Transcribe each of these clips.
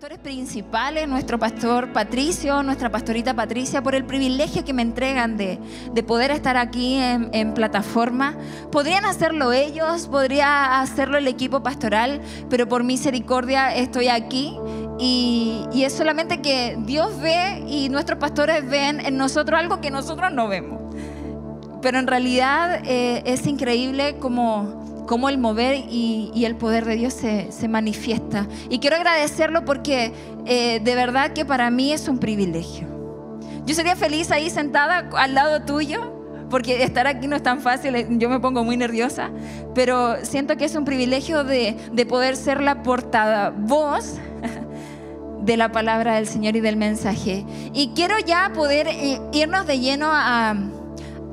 pastores principales, nuestro pastor Patricio, nuestra pastorita Patricia, por el privilegio que me entregan de, poder estar aquí en, plataforma. Podrían hacerlo ellos, podría hacerlo el equipo pastoral, pero por misericordia estoy aquí. Y, es solamente que Dios ve y nuestros pastores ven en nosotros algo que nosotros no vemos. Pero en realidad eh, es increíble como cómo el mover y, el poder de Dios se, manifiesta. Y quiero agradecerlo porque eh, de verdad que para mí es un privilegio. Yo sería feliz ahí sentada al lado tuyo, porque estar aquí no es tan fácil, eh, yo me pongo muy nerviosa, pero siento que es un privilegio de, poder ser la portada voz de la palabra del Señor y del mensaje. Y quiero ya poder eh, irnos de lleno a,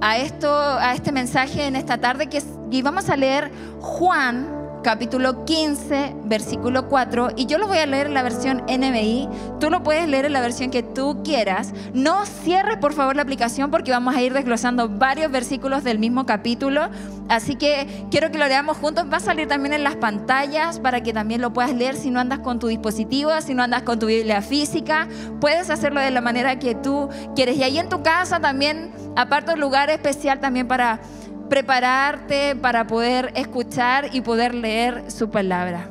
a, esto, a este mensaje en esta tarde que y vamos a leer Juan capítulo 15, versículo 4, y yo lo voy a leer en la versión NBI, tú lo puedes leer en la versión que tú quieras. No cierres por favor la aplicación porque vamos a ir desglosando varios versículos del mismo capítulo, así que quiero que lo leamos juntos, va a salir también en las pantallas para que también lo puedas leer si no andas con tu dispositivo, si no andas con tu Biblia física, puedes hacerlo de la manera que tú quieres. Y ahí en tu casa también, aparte un lugar especial también para prepararte para poder escuchar y poder leer su palabra.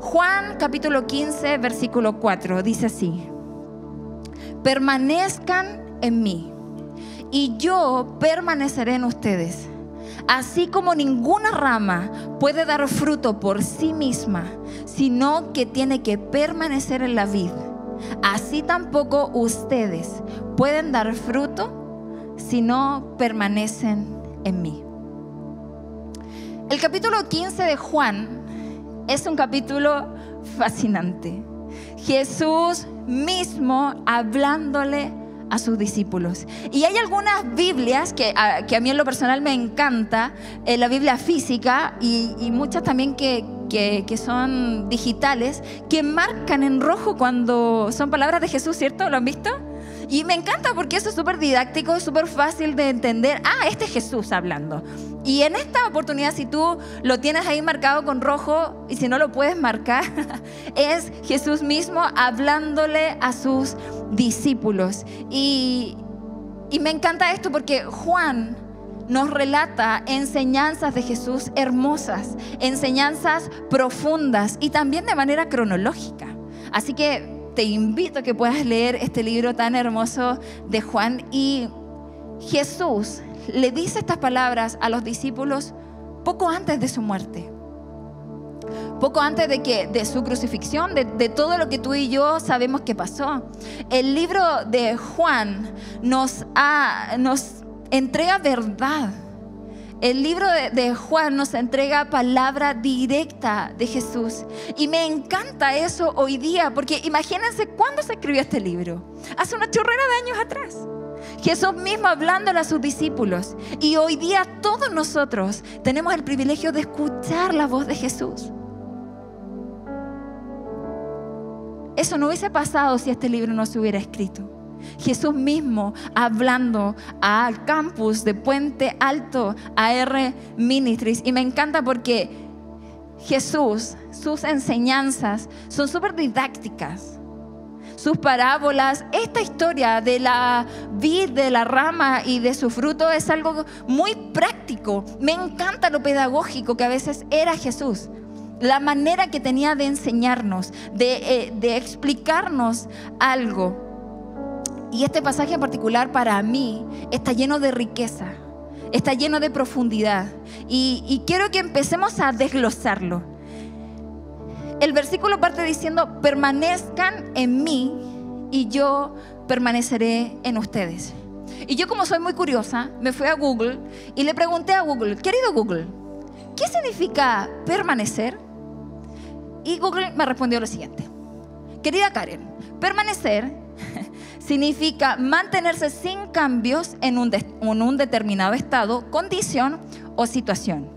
Juan capítulo 15, versículo 4 dice así, permanezcan en mí y yo permaneceré en ustedes. Así como ninguna rama puede dar fruto por sí misma, sino que tiene que permanecer en la vid, así tampoco ustedes pueden dar fruto si no permanecen en mí. El capítulo 15 de Juan es un capítulo fascinante. Jesús mismo hablándole a sus discípulos. Y hay algunas Biblias que a, que a mí en lo personal me encanta, eh, la Biblia física y, muchas también que, que, que, son digitales, que marcan en rojo cuando son palabras de Jesús, ¿cierto? ¿Lo han visto? Y me encanta porque eso es súper didáctico, súper fácil de entender. Ah, este es Jesús hablando. Y en esta oportunidad, si tú lo tienes ahí marcado con rojo y si no lo puedes marcar, es Jesús mismo hablándole a sus discípulos. Y, y me encanta esto porque Juan nos relata enseñanzas de Jesús hermosas, enseñanzas profundas y también de manera cronológica. Así que te invito a que puedas leer este libro tan hermoso de Juan. Y Jesús le dice estas palabras a los discípulos poco antes de su muerte. Poco antes de, que, de su crucifixión, de, todo lo que tú y yo sabemos que pasó. El libro de Juan nos, nos entrega verdad el libro de, Juan nos entrega palabra directa de Jesús. Y me encanta eso hoy día, porque imagínense cuándo se escribió este libro. Hace una chorrera de años atrás. Jesús mismo hablándole a sus discípulos. Y hoy día todos nosotros tenemos el privilegio de escuchar la voz de Jesús. Eso no hubiese pasado si este libro no se hubiera escrito. Jesús mismo hablando al campus de Puente Alto AR Ministries. Y me encanta porque Jesús, sus enseñanzas son súper didácticas. Sus parábolas, esta historia de la vid, de la rama y de su fruto es algo muy práctico. Me encanta lo pedagógico que a veces era Jesús la manera que tenía de enseñarnos, de, eh, de, explicarnos algo. Y este pasaje en particular para mí está lleno de riqueza, está lleno de profundidad. Y, quiero que empecemos a desglosarlo. El versículo parte diciendo, permanezcan en mí y yo permaneceré en ustedes. Y yo como soy muy curiosa, me fui a Google y le pregunté a Google, querido Google, ¿qué significa permanecer? Y Google me respondió lo siguiente, querida Karen, permanecer significa mantenerse sin cambios en un, determinado estado, condición o situación.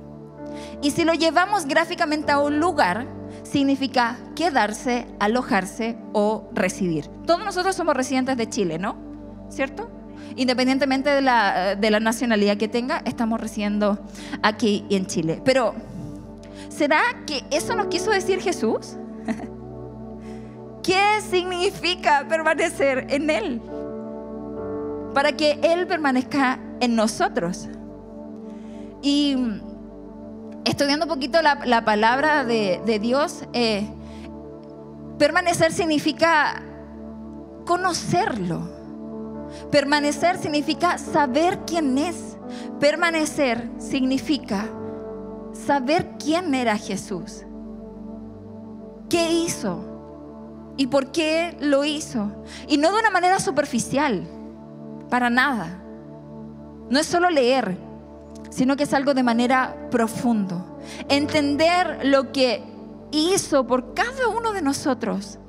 Y si lo llevamos gráficamente a un lugar, significa quedarse, alojarse o residir. Todos nosotros somos residentes de Chile, ¿no? ¿Cierto? Independientemente de la, de la nacionalidad que tenga, estamos residiendo aquí en Chile. Pero, ¿será que eso nos quiso decir Jesús? ¿Qué significa permanecer en Él? Para que Él permanezca en nosotros. Y estudiando un poquito la, palabra de, Dios, eh, permanecer significa conocerlo. Permanecer significa saber quién es. Permanecer significa saber quién era Jesús. ¿Qué hizo? ¿Y por qué lo hizo? Y no de una manera superficial, para nada. No es solo leer, sino que es algo de manera profundo. Entender lo que hizo por cada uno de nosotros.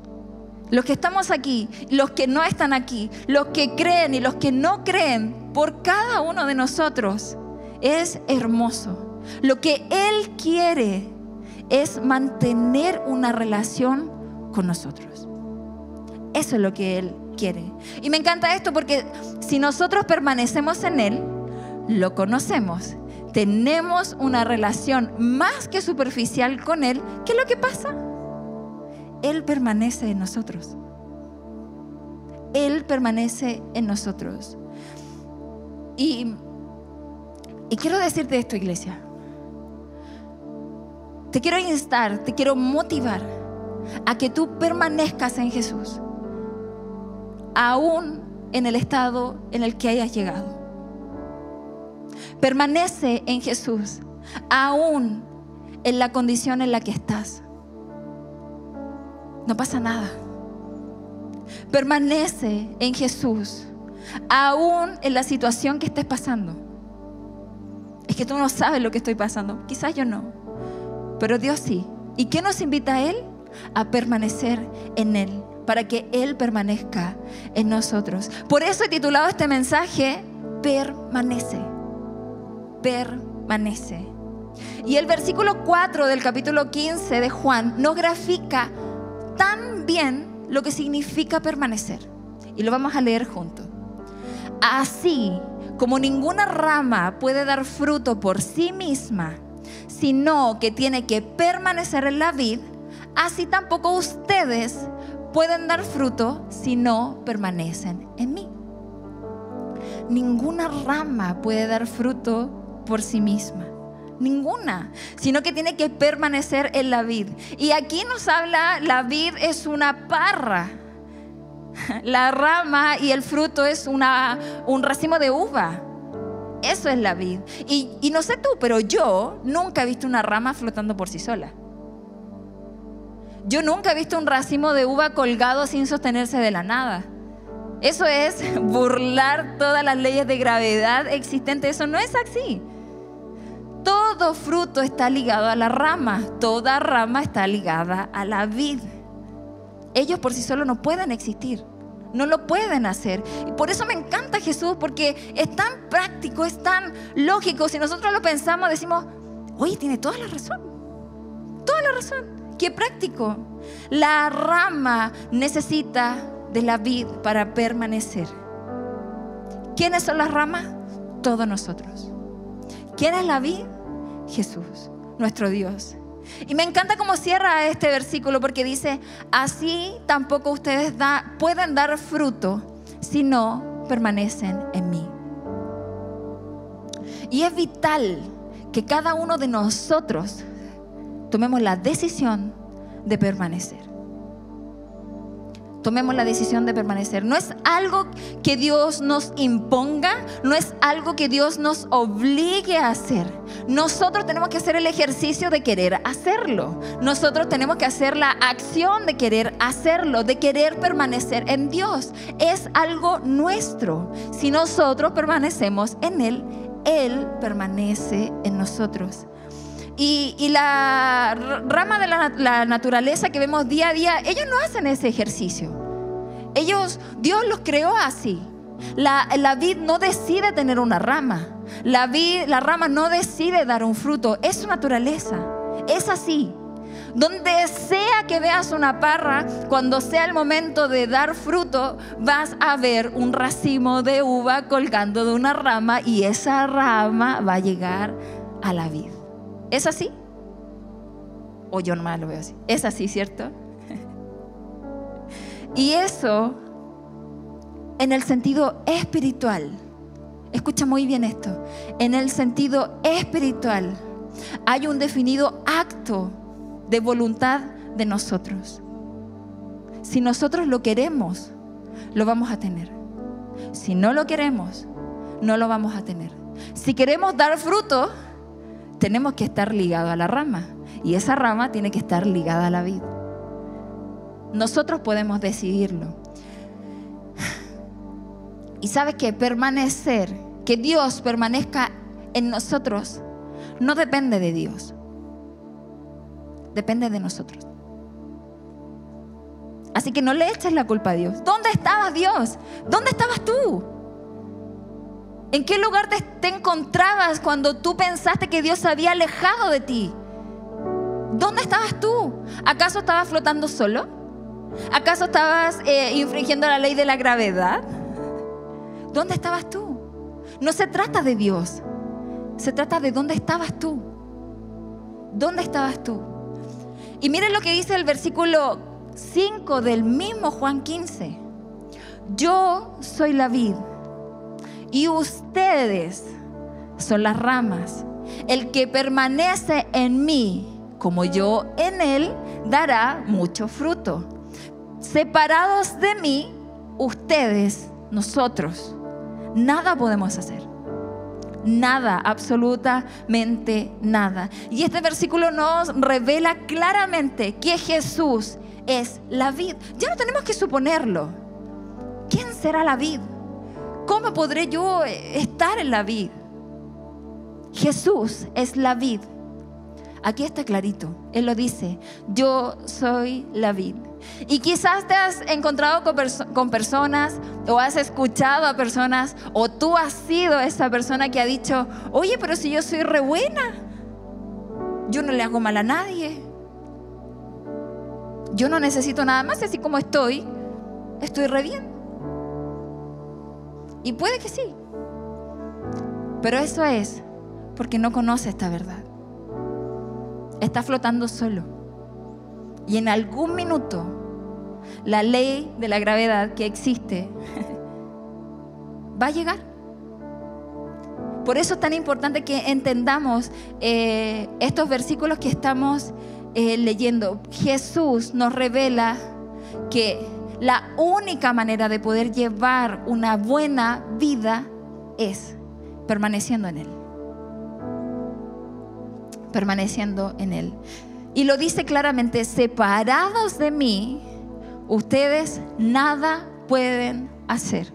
Los que estamos aquí, los que no están aquí, los que creen y los que no creen, por cada uno de nosotros, es hermoso. Lo que Él quiere es mantener una relación con nosotros. Eso es lo que Él quiere. Y me encanta esto porque si nosotros permanecemos en Él, lo conocemos, tenemos una relación más que superficial con Él, ¿qué es lo que pasa? Él permanece en nosotros. Él permanece en nosotros. Y, y quiero decirte esto, iglesia. Te quiero instar, te quiero motivar a que tú permanezcas en Jesús, aún en el estado en el que hayas llegado. Permanece en Jesús, aún en la condición en la que estás. No pasa nada. Permanece en Jesús, aún en la situación que estés pasando. Es que tú no sabes lo que estoy pasando. Quizás yo no. Pero Dios sí. ¿Y qué nos invita a Él? A permanecer en Él, para que Él permanezca en nosotros. Por eso he titulado este mensaje, permanece, permanece. Y el versículo 4 del capítulo 15 de Juan nos grafica tan bien lo que significa permanecer. Y lo vamos a leer juntos. Así como ninguna rama puede dar fruto por sí misma, sino que tiene que permanecer en la vid, así tampoco ustedes pueden dar fruto si no permanecen en mí. Ninguna rama puede dar fruto por sí misma ninguna, sino que tiene que permanecer en la vid. Y aquí nos habla, la vid es una parra. La rama y el fruto es una, un racimo de uva. Eso es la vid. Y, y no sé tú, pero yo nunca he visto una rama flotando por sí sola. Yo nunca he visto un racimo de uva colgado sin sostenerse de la nada. Eso es burlar todas las leyes de gravedad existentes. Eso no es así. Todo fruto está ligado a la rama, toda rama está ligada a la vid. Ellos por sí solos no pueden existir, no lo pueden hacer. Y por eso me encanta Jesús, porque es tan práctico, es tan lógico. Si nosotros lo pensamos, decimos, oye, tiene toda la razón, toda la razón. Qué práctico. La rama necesita de la vid para permanecer. ¿Quiénes son las ramas? Todos nosotros. ¿Quién es la vid? Jesús, nuestro Dios. Y me encanta cómo cierra este versículo porque dice, así tampoco ustedes pueden dar fruto si no permanecen en mí. Y es vital que cada uno de nosotros tomemos la decisión de permanecer tomemos la decisión de permanecer. No es algo que Dios nos imponga, no es algo que Dios nos obligue a hacer. Nosotros tenemos que hacer el ejercicio de querer hacerlo. Nosotros tenemos que hacer la acción de querer hacerlo, de querer permanecer en Dios. Es algo nuestro. Si nosotros permanecemos en Él, Él permanece en nosotros. Y, la rama de la, naturaleza que vemos día a día, ellos no hacen ese ejercicio. Ellos, Dios los creó así. La, la vid no decide tener una rama. La, vid, la rama no decide dar un fruto. Es su naturaleza. Es así. Donde sea que veas una parra, cuando sea el momento de dar fruto, vas a ver un racimo de uva colgando de una rama y esa rama va a llegar a la vid. ¿Es así? O yo nomás lo veo así. Es así, ¿cierto? Y eso en el sentido espiritual. Escucha muy bien esto. En el sentido espiritual hay un definido acto de voluntad de nosotros. Si nosotros lo queremos, lo vamos a tener. Si no lo queremos, no lo vamos a tener. Si queremos dar fruto, tenemos que estar ligados a la rama. Y esa rama tiene que estar ligada a la vida. Nosotros podemos decidirlo. Y sabes que permanecer, que Dios permanezca en nosotros, no depende de Dios. Depende de nosotros. Así que no le eches la culpa a Dios. ¿Dónde estabas Dios? ¿Dónde estabas tú? ¿En qué lugar te, encontrabas cuando tú pensaste que Dios se había alejado de ti? ¿Dónde estabas tú? ¿Acaso estabas flotando solo? ¿Acaso estabas eh, infringiendo la ley de la gravedad? ¿Dónde estabas tú? No se trata de Dios, se trata de dónde estabas tú. ¿Dónde estabas tú? Y miren lo que dice el versículo 5 del mismo Juan 15. Yo soy la vid y ustedes son las ramas. El que permanece en mí, como yo en él, dará mucho fruto. Separados de mí, ustedes, nosotros, nada podemos hacer. Nada, absolutamente nada. Y este versículo nos revela claramente que Jesús es la vid. Ya no tenemos que suponerlo. ¿Quién será la vid? ¿Cómo podré yo estar en la vid? Jesús es la vid. Aquí está clarito. Él lo dice, yo soy la vid. Y quizás te has encontrado con, personas o has escuchado a personas o tú has sido esa persona que ha dicho, oye, pero si yo soy re buena, yo no le hago mal a nadie. Yo no necesito nada más, así como estoy, estoy re bien. Y puede que sí. Pero eso es porque no conoce esta verdad. Está flotando solo. Y en algún minuto la ley de la gravedad que existe va a llegar. Por eso es tan importante que entendamos eh, estos versículos que estamos eh, leyendo. Jesús nos revela que la única manera de poder llevar una buena vida es permaneciendo en Él. Permaneciendo en Él. Y lo dice claramente, separados de mí, ustedes nada pueden hacer.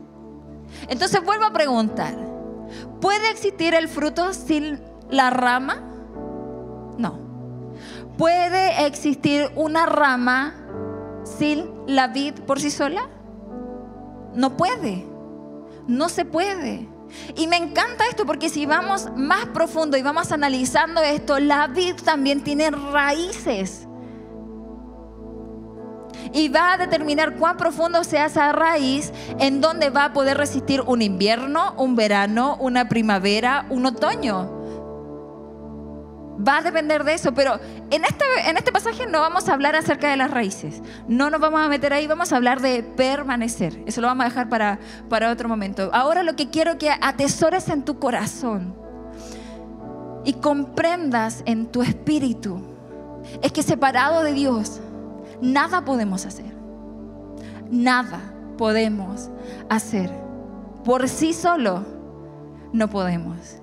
Entonces vuelvo a preguntar, ¿puede existir el fruto sin la rama? No. ¿Puede existir una rama sin la vid por sí sola? No puede. No se puede. Y me encanta esto porque si vamos más profundo y vamos analizando esto, la vid también tiene raíces y va a determinar cuán profundo sea esa raíz en donde va a poder resistir un invierno, un verano, una primavera, un otoño. Va a depender de eso, pero en este, en este pasaje no vamos a hablar acerca de las raíces. No nos vamos a meter ahí, vamos a hablar de permanecer. Eso lo vamos a dejar para, para otro momento. Ahora lo que quiero que atesores en tu corazón y comprendas en tu espíritu es que separado de Dios, nada podemos hacer. Nada podemos hacer. Por sí solo no podemos.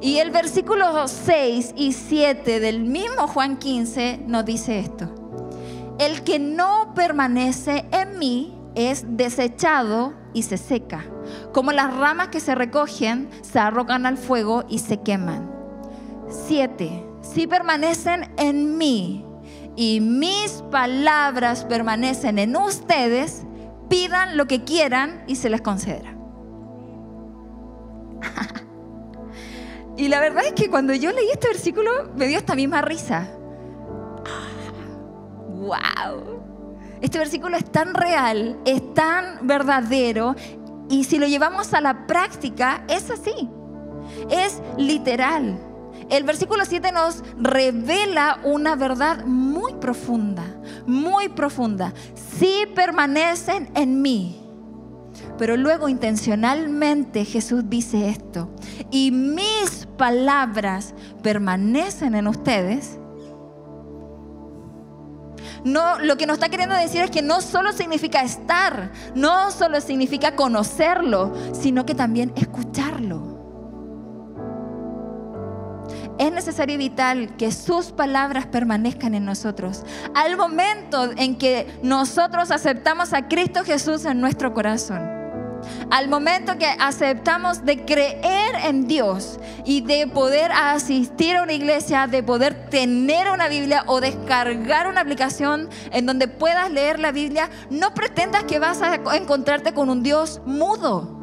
Y el versículo 6 y 7 del mismo Juan 15 nos dice esto. El que no permanece en mí es desechado y se seca. Como las ramas que se recogen, se arrojan al fuego y se queman. 7. Si permanecen en mí y mis palabras permanecen en ustedes, pidan lo que quieran y se les concederá. y la verdad es que cuando yo leí este versículo me dio esta misma risa. ¡Wow! Este versículo es tan real, es tan verdadero y si lo llevamos a la práctica es así. Es literal. El versículo 7 nos revela una verdad muy profunda, muy profunda. Si permanecen en mí. Pero luego intencionalmente Jesús dice esto. Y mis palabras permanecen en ustedes. No, lo que nos está queriendo decir es que no solo significa estar, no solo significa conocerlo, sino que también escucharlo. Es necesario y vital que sus palabras permanezcan en nosotros. Al momento en que nosotros aceptamos a Cristo Jesús en nuestro corazón, al momento que aceptamos de creer en Dios y de poder asistir a una iglesia, de poder tener una Biblia o descargar una aplicación en donde puedas leer la Biblia, no pretendas que vas a encontrarte con un Dios mudo.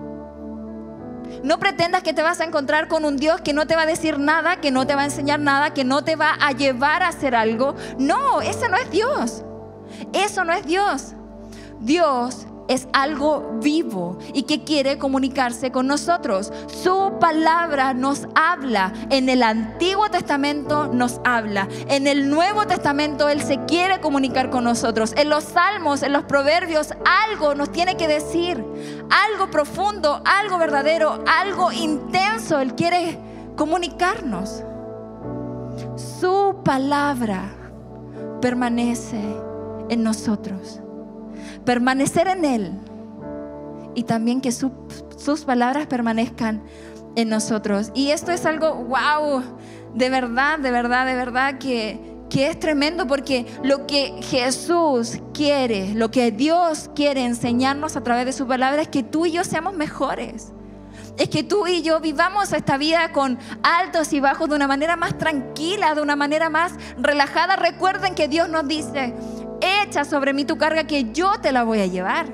No pretendas que te vas a encontrar con un Dios que no te va a decir nada, que no te va a enseñar nada, que no te va a llevar a hacer algo. No, ese no es Dios. Eso no es Dios. Dios es algo vivo y que quiere comunicarse con nosotros. Su palabra nos habla. En el Antiguo Testamento nos habla. En el Nuevo Testamento Él se quiere comunicar con nosotros. En los Salmos, en los Proverbios, algo nos tiene que decir. Algo profundo, algo verdadero, algo intenso. Él quiere comunicarnos. Su palabra permanece en nosotros permanecer en Él y también que sus palabras permanezcan en nosotros. Y esto es algo, wow, de verdad, de verdad, de verdad que, que es tremendo porque lo que Jesús quiere, lo que Dios quiere enseñarnos a través de su palabra es que tú y yo seamos mejores. Es que tú y yo vivamos esta vida con altos y bajos de una manera más tranquila, de una manera más relajada. Recuerden que Dios nos dice, echa sobre mí tu carga que yo te la voy a llevar.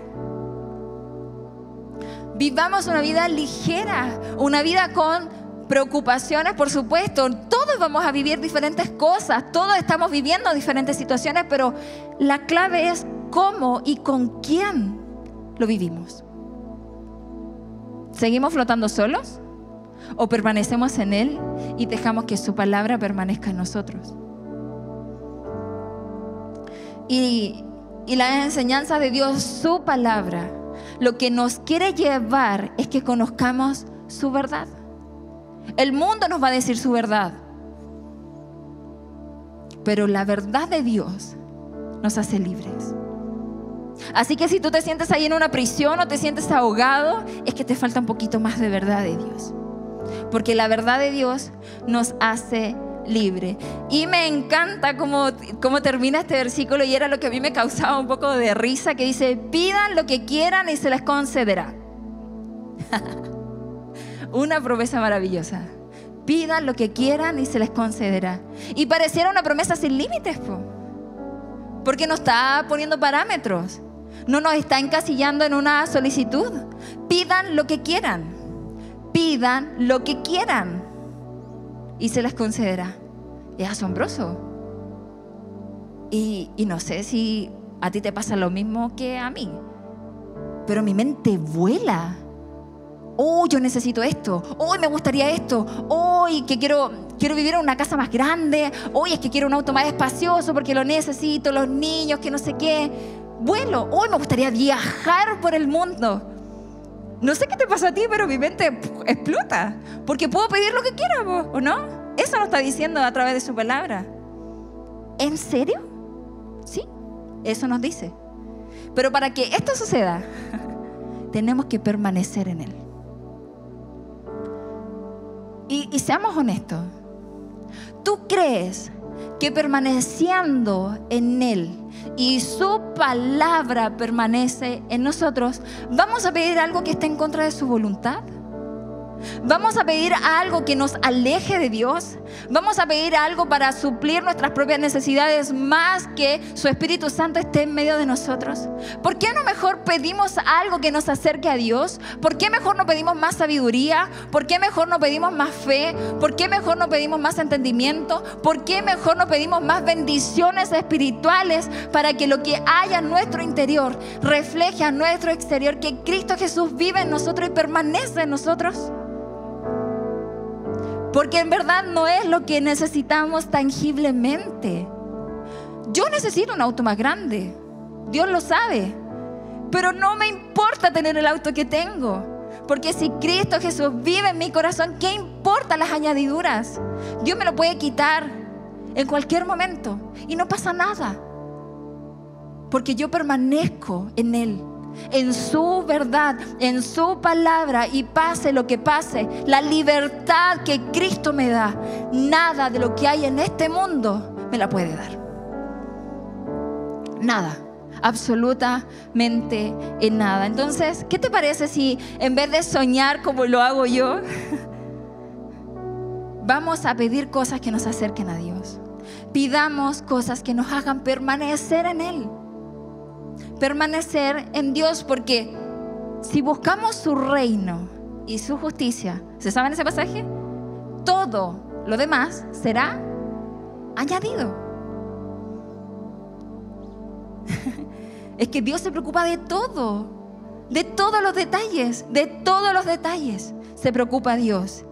Vivamos una vida ligera, una vida con preocupaciones, por supuesto. Todos vamos a vivir diferentes cosas, todos estamos viviendo diferentes situaciones, pero la clave es cómo y con quién lo vivimos. ¿Seguimos flotando solos? ¿O permanecemos en Él y dejamos que su palabra permanezca en nosotros? Y, la enseñanza de Dios, su palabra, lo que nos quiere llevar es que conozcamos su verdad. El mundo nos va a decir su verdad. Pero la verdad de Dios nos hace libres. Así que si tú te sientes ahí en una prisión o te sientes ahogado, es que te falta un poquito más de verdad de Dios. Porque la verdad de Dios nos hace libre. Y me encanta cómo, cómo termina este versículo y era lo que a mí me causaba un poco de risa, que dice, pidan lo que quieran y se les concederá. una promesa maravillosa. Pidan lo que quieran y se les concederá. Y pareciera una promesa sin límites, porque no está poniendo parámetros, no nos está encasillando en una solicitud. Pidan lo que quieran, pidan lo que quieran y se les concederá. Es asombroso. Y, no sé si a ti te pasa lo mismo que a mí, pero mi mente vuela. Oh, yo necesito esto. Hoy me gustaría esto. Hoy que quiero, quiero vivir en una casa más grande. Hoy es que quiero un auto más espacioso porque lo necesito. Los niños, que no sé qué. Vuelo. Hoy me gustaría viajar por el mundo. No sé qué te pasa a ti, pero mi mente explota. Porque puedo pedir lo que quiera, ¿o no? Eso nos está diciendo a través de su palabra. ¿En serio? Sí, eso nos dice. Pero para que esto suceda, tenemos que permanecer en Él. Y seamos honestos. ¿Tú crees que permaneciendo en Él y su palabra permanece en nosotros, ¿vamos a pedir algo que esté en contra de su voluntad? Vamos a pedir algo que nos aleje de Dios. Vamos a pedir algo para suplir nuestras propias necesidades más que su Espíritu Santo esté en medio de nosotros. ¿Por qué no mejor pedimos algo que nos acerque a Dios? ¿Por qué mejor no pedimos más sabiduría? ¿Por qué mejor no pedimos más fe? ¿Por qué mejor no pedimos más entendimiento? ¿Por qué mejor no pedimos más bendiciones espirituales para que lo que haya en nuestro interior refleje a nuestro exterior que Cristo Jesús vive en nosotros y permanece en nosotros? Porque en verdad no es lo que necesitamos tangiblemente. Yo necesito un auto más grande. Dios lo sabe. Pero no me importa tener el auto que tengo. Porque si Cristo Jesús vive en mi corazón, ¿qué importa las añadiduras? Dios me lo puede quitar en cualquier momento y no pasa nada. Porque yo permanezco en Él, en su verdad, en su palabra y pase lo que pase, la libertad que Cristo me da, nada de lo que hay en este mundo me la puede dar. Nada absolutamente en nada. Entonces, ¿qué te parece si en vez de soñar como lo hago yo, vamos a pedir cosas que nos acerquen a Dios? Pidamos cosas que nos hagan permanecer en Él. Permanecer en Dios, porque si buscamos su reino y su justicia, ¿se saben ese pasaje? Todo lo demás será añadido. es que Dios se preocupa de todo, de todos los detalles, de todos los detalles se preocupa Dios.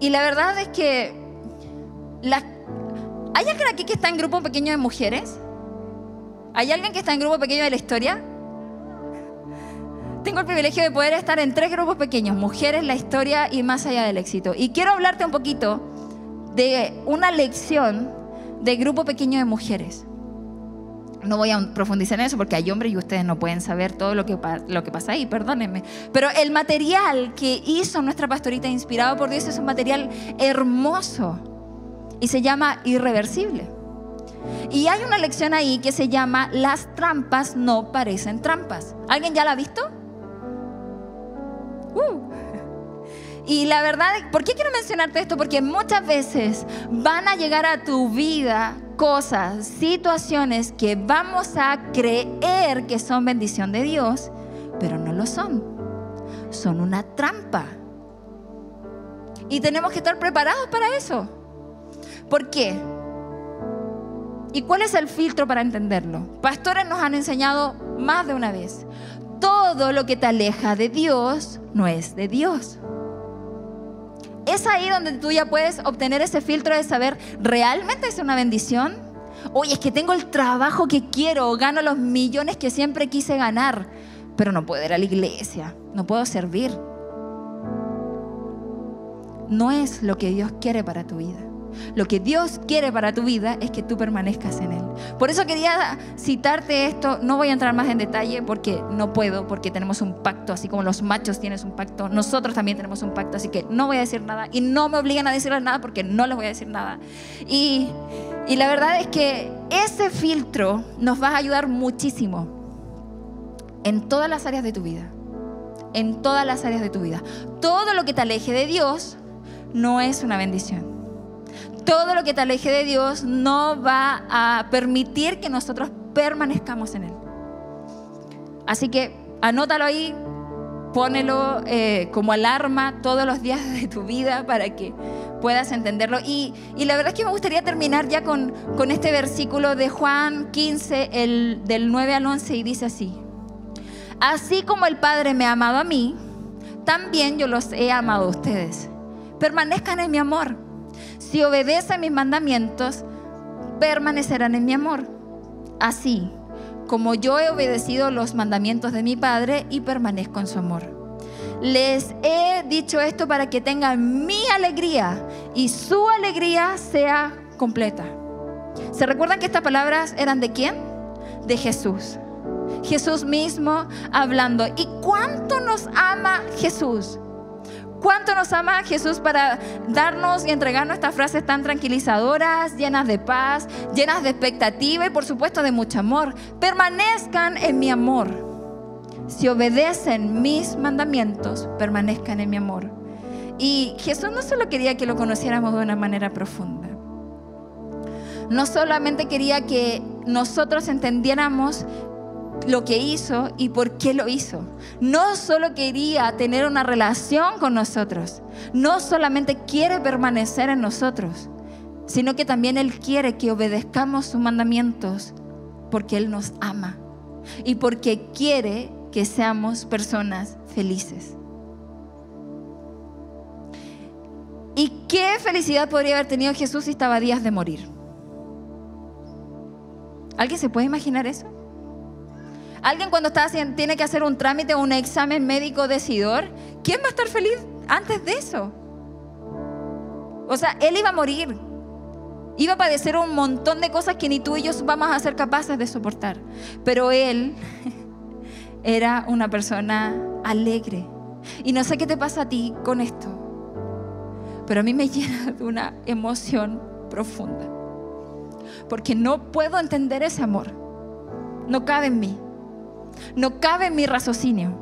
Y la verdad es que ¿hay alguien aquí que está en grupo pequeño de mujeres? ¿Hay alguien que está en grupo pequeño de la historia? Tengo el privilegio de poder estar en tres grupos pequeños, mujeres, la historia y más allá del éxito. Y quiero hablarte un poquito de una lección de grupo pequeño de mujeres. No voy a profundizar en eso porque hay hombres y ustedes no pueden saber todo lo que, lo que pasa ahí, perdónenme. Pero el material que hizo nuestra pastorita inspirado por Dios es un material hermoso y se llama irreversible. Y hay una lección ahí que se llama Las trampas no parecen trampas. ¿Alguien ya la ha visto? Uh. Y la verdad, ¿por qué quiero mencionarte esto? Porque muchas veces van a llegar a tu vida cosas, situaciones que vamos a creer que son bendición de Dios, pero no lo son. Son una trampa. Y tenemos que estar preparados para eso. ¿Por qué? ¿Y cuál es el filtro para entenderlo? Pastores nos han enseñado más de una vez. Todo lo que te aleja de Dios no es de Dios. Es ahí donde tú ya puedes obtener ese filtro de saber, ¿realmente es una bendición? Oye, es que tengo el trabajo que quiero, gano los millones que siempre quise ganar, pero no puedo ir a la iglesia, no puedo servir. No es lo que Dios quiere para tu vida. Lo que Dios quiere para tu vida es que tú permanezcas en Él. Por eso quería citarte esto. No voy a entrar más en detalle porque no puedo, porque tenemos un pacto, así como los machos tienen un pacto, nosotros también tenemos un pacto, así que no voy a decir nada y no me obligan a decirles nada porque no les voy a decir nada. Y, y la verdad es que ese filtro nos va a ayudar muchísimo en todas las áreas de tu vida. En todas las áreas de tu vida. Todo lo que te aleje de Dios no es una bendición todo lo que te aleje de Dios no va a permitir que nosotros permanezcamos en Él. Así que anótalo ahí, pónelo eh, como alarma todos los días de tu vida para que puedas entenderlo. Y, la verdad es que me gustaría terminar ya con, este versículo de Juan 15, el, del 9 al 11, y dice así. Así como el Padre me ha amado a mí, también yo los he amado a ustedes. Permanezcan en mi amor. Si obedecen mis mandamientos, permanecerán en mi amor. Así como yo he obedecido los mandamientos de mi Padre y permanezco en su amor. Les he dicho esto para que tengan mi alegría y su alegría sea completa. ¿Se recuerdan que estas palabras eran de quién? De Jesús. Jesús mismo hablando. ¿Y cuánto nos ama Jesús? ¿Cuánto nos ama Jesús para darnos y entregarnos estas frases tan tranquilizadoras, llenas de paz, llenas de expectativa y por supuesto de mucho amor? Permanezcan en mi amor. Si obedecen mis mandamientos, permanezcan en mi amor. Y Jesús no solo quería que lo conociéramos de una manera profunda. No solamente quería que nosotros entendiéramos lo que hizo y por qué lo hizo. No solo quería tener una relación con nosotros, no solamente quiere permanecer en nosotros, sino que también Él quiere que obedezcamos sus mandamientos porque Él nos ama y porque quiere que seamos personas felices. ¿Y qué felicidad podría haber tenido Jesús si estaba a días de morir? ¿Alguien se puede imaginar eso? Alguien cuando está haciendo, tiene que hacer un trámite o un examen médico decidor, ¿quién va a estar feliz antes de eso? O sea, él iba a morir. Iba a padecer un montón de cosas que ni tú y yo vamos a ser capaces de soportar. Pero él era una persona alegre. Y no sé qué te pasa a ti con esto, pero a mí me llena de una emoción profunda. Porque no puedo entender ese amor. No cabe en mí. No cabe en mi raciocinio.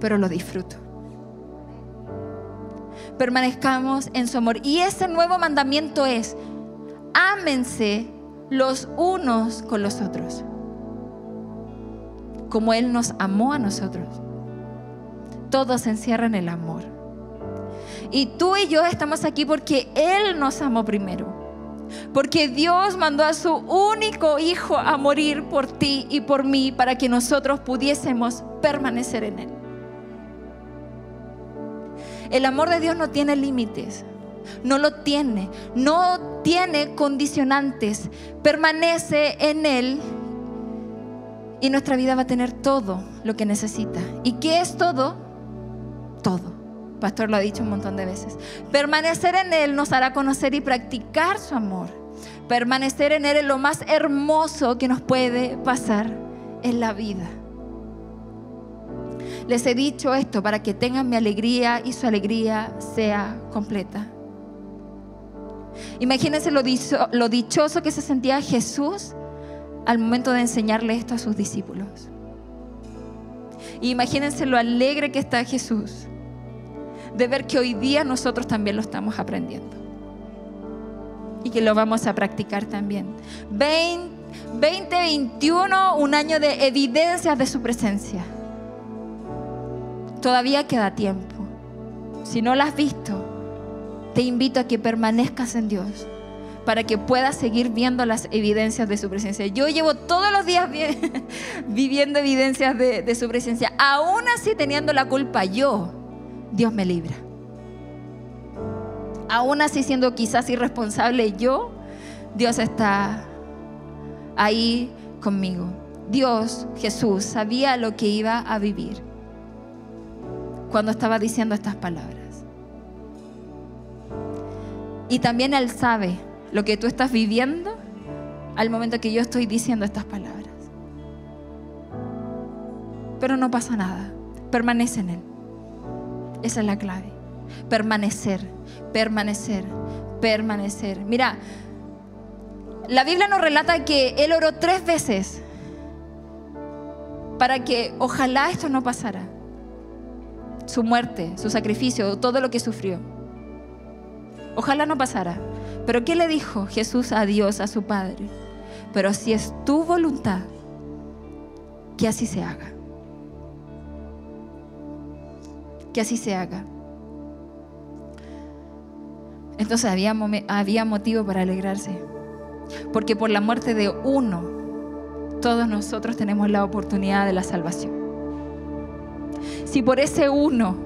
Pero lo disfruto. Permanezcamos en su amor. Y ese nuevo mandamiento es, ámense los unos con los otros. Como Él nos amó a nosotros. Todos se encierran en el amor. Y tú y yo estamos aquí porque Él nos amó primero. Porque Dios mandó a su único hijo a morir por ti y por mí para que nosotros pudiésemos permanecer en Él. El amor de Dios no tiene límites, no lo tiene, no tiene condicionantes, permanece en Él y nuestra vida va a tener todo lo que necesita. ¿Y qué es todo? Todo. Pastor lo ha dicho un montón de veces. Permanecer en Él nos hará conocer y practicar su amor. Permanecer en Él es lo más hermoso que nos puede pasar en la vida. Les he dicho esto para que tengan mi alegría y su alegría sea completa. Imagínense lo, dichoso que se sentía Jesús al momento de enseñarle esto a sus discípulos. imagínense lo alegre que está Jesús de ver que hoy día nosotros también lo estamos aprendiendo. Y que lo vamos a practicar también. 2021, un año de evidencias de su presencia. Todavía queda tiempo. Si no lo has visto, te invito a que permanezcas en Dios para que puedas seguir viendo las evidencias de su presencia. Yo llevo todos los días viviendo evidencias de, de su presencia, aún así teniendo la culpa yo Dios me libra. Aún así siendo quizás irresponsable yo, Dios está ahí conmigo. Dios, Jesús, sabía lo que iba a vivir cuando estaba diciendo estas palabras. Y también Él sabe lo que tú estás viviendo al momento que yo estoy diciendo estas palabras. Pero no pasa nada, permanece en Él. Esa es la clave. Permanecer, permanecer, permanecer. Mira, la Biblia nos relata que él oró tres veces para que ojalá esto no pasara. Su muerte, su sacrificio, todo lo que sufrió. Ojalá no pasara. Pero ¿qué le dijo Jesús a Dios, a su Padre? Pero si es tu voluntad, que así se haga que así se haga. Entonces había, había motivo para alegrarse, porque por la muerte de uno, todos nosotros tenemos la oportunidad de la salvación. Si por ese uno,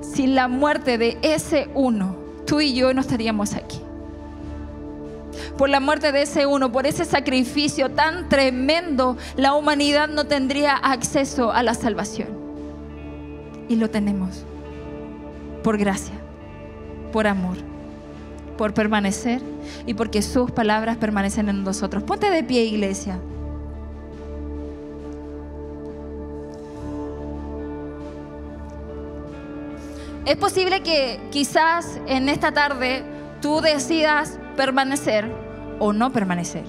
sin la muerte de ese uno, tú y yo no estaríamos aquí. Por la muerte de ese uno, por ese sacrificio tan tremendo, la humanidad no tendría acceso a la salvación. Y lo tenemos por gracia, por amor, por permanecer y porque sus palabras permanecen en nosotros. Ponte de pie, iglesia. Es posible que quizás en esta tarde tú decidas permanecer o no permanecer.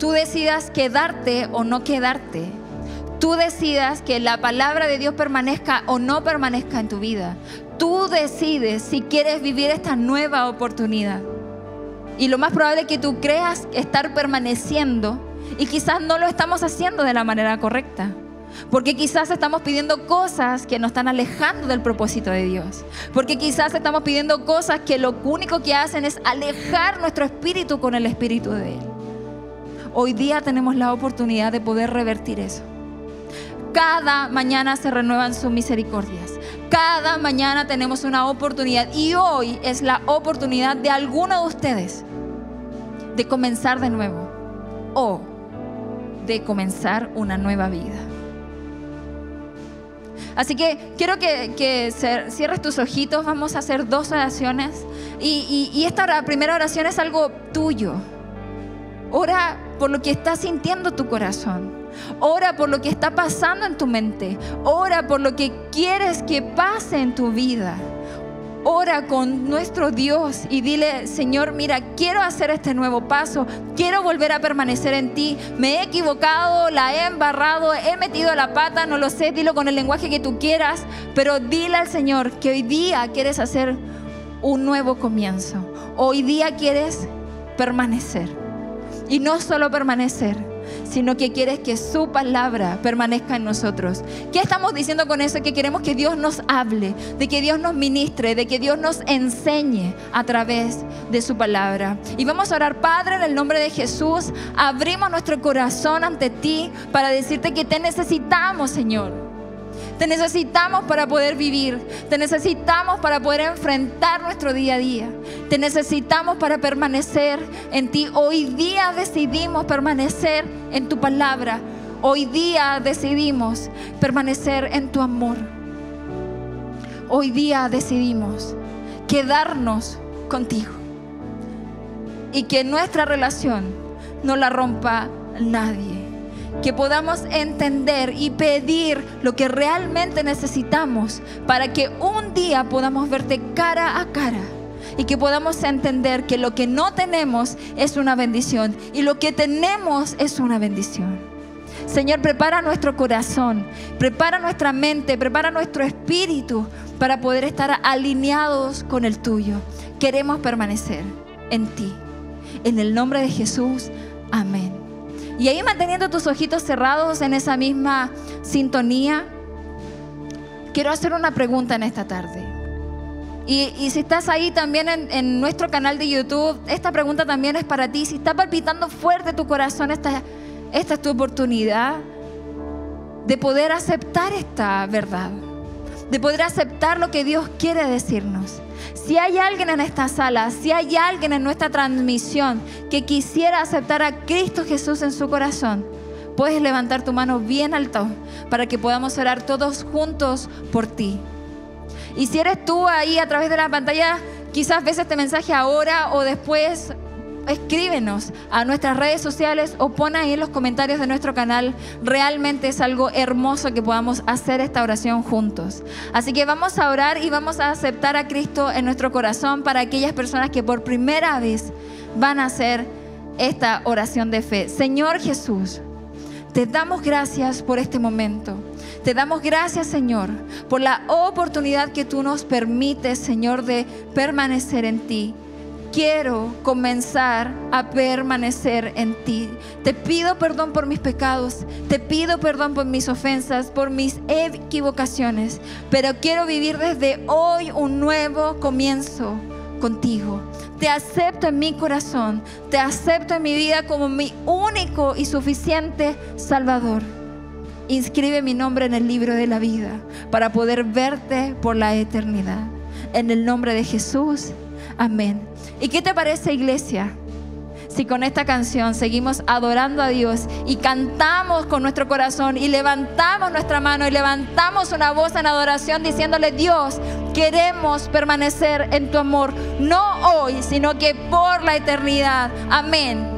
Tú decidas quedarte o no quedarte tú decidas que la palabra de Dios permanezca o no permanezca en tu vida. Tú decides si quieres vivir esta nueva oportunidad. Y lo más probable es que tú creas estar permaneciendo y quizás no lo estamos haciendo de la manera correcta. Porque quizás estamos pidiendo cosas que nos están alejando del propósito de Dios. Porque quizás estamos pidiendo cosas que lo único que hacen es alejar nuestro espíritu con el espíritu de Él. Hoy día tenemos la oportunidad de poder revertir eso. Cada mañana se renuevan sus misericordias. Cada mañana tenemos una oportunidad y hoy es la oportunidad de alguno de ustedes de comenzar de nuevo o de comenzar una nueva vida. Así que quiero que, cierres tus ojitos, vamos a hacer dos oraciones y, y esta primera oración es algo tuyo. Ora por lo que está sintiendo tu corazón. Ora por lo que está pasando en tu mente. Ora por lo que quieres que pase en tu vida. Ora con nuestro Dios y dile, Señor, mira, quiero hacer este nuevo paso, quiero volver a permanecer en ti. Me he equivocado, la he embarrado, he metido la pata, no lo sé, dilo con el lenguaje que tú quieras, pero dile al Señor que hoy día quieres hacer un nuevo comienzo. Hoy día quieres permanecer. Y no solo permanecer, sino que quieres que su palabra permanezca en nosotros. ¿Qué estamos diciendo con eso? Que queremos que Dios nos hable, de que Dios nos ministre, de que Dios nos enseñe a través de su palabra. Y vamos a orar, Padre, en el nombre de Jesús, abrimos nuestro corazón ante ti para decirte que te necesitamos, Señor. Te necesitamos para poder vivir. Te necesitamos para poder enfrentar nuestro día a día. Te necesitamos para permanecer en ti. Hoy día decidimos permanecer en tu palabra. Hoy día decidimos permanecer en tu amor. Hoy día decidimos quedarnos contigo. Y que nuestra relación no la rompa nadie que podamos entender y pedir lo que realmente necesitamos para que un día podamos verte cara a cara y que podamos entender que lo que no tenemos es una bendición y lo que tenemos es una bendición. Señor, prepara nuestro corazón, prepara nuestra mente, prepara nuestro espíritu para poder estar alineados con el tuyo. Queremos permanecer en ti. En el nombre de Jesús, amén. Y ahí manteniendo tus ojitos cerrados en esa misma sintonía, quiero hacer una pregunta en esta tarde. Y, si estás ahí también en, nuestro canal de YouTube, esta pregunta también es para ti. Si está palpitando fuerte tu corazón, esta, esta es tu oportunidad de poder aceptar esta verdad, de poder aceptar lo que Dios quiere decirnos. Si hay alguien en esta sala, si hay alguien en nuestra transmisión que quisiera aceptar a Cristo Jesús en su corazón, puedes levantar tu mano bien alto para que podamos orar todos juntos por ti. Y si eres tú ahí a través de la pantalla, quizás ves este mensaje ahora o después, escríbenos a nuestras redes sociales o pon ahí en los comentarios de nuestro canal. Realmente es algo hermoso que podamos hacer esta oración juntos. Así que vamos a orar y vamos a aceptar a Cristo en nuestro corazón para aquellas personas que por primera vez van a hacer esta oración de fe. Señor Jesús, te damos gracias por este momento. Te damos gracias, Señor, por la oportunidad que tú nos permites, Señor, de permanecer en ti quiero comenzar a permanecer en ti. Te pido perdón por mis pecados, te pido perdón por mis ofensas, por mis equivocaciones, pero quiero vivir desde hoy un nuevo comienzo contigo. Te acepto en mi corazón, te acepto en mi vida como mi único y suficiente Salvador. Inscribe mi nombre en el libro de la vida para poder verte por la eternidad. En el nombre de Jesús. Amén. ¿Y qué te parece, iglesia? Si con esta canción seguimos adorando a Dios y cantamos con nuestro corazón y levantamos nuestra mano y levantamos una voz en adoración diciéndole, Dios, queremos permanecer en tu amor, no hoy, sino que por la eternidad. Amén.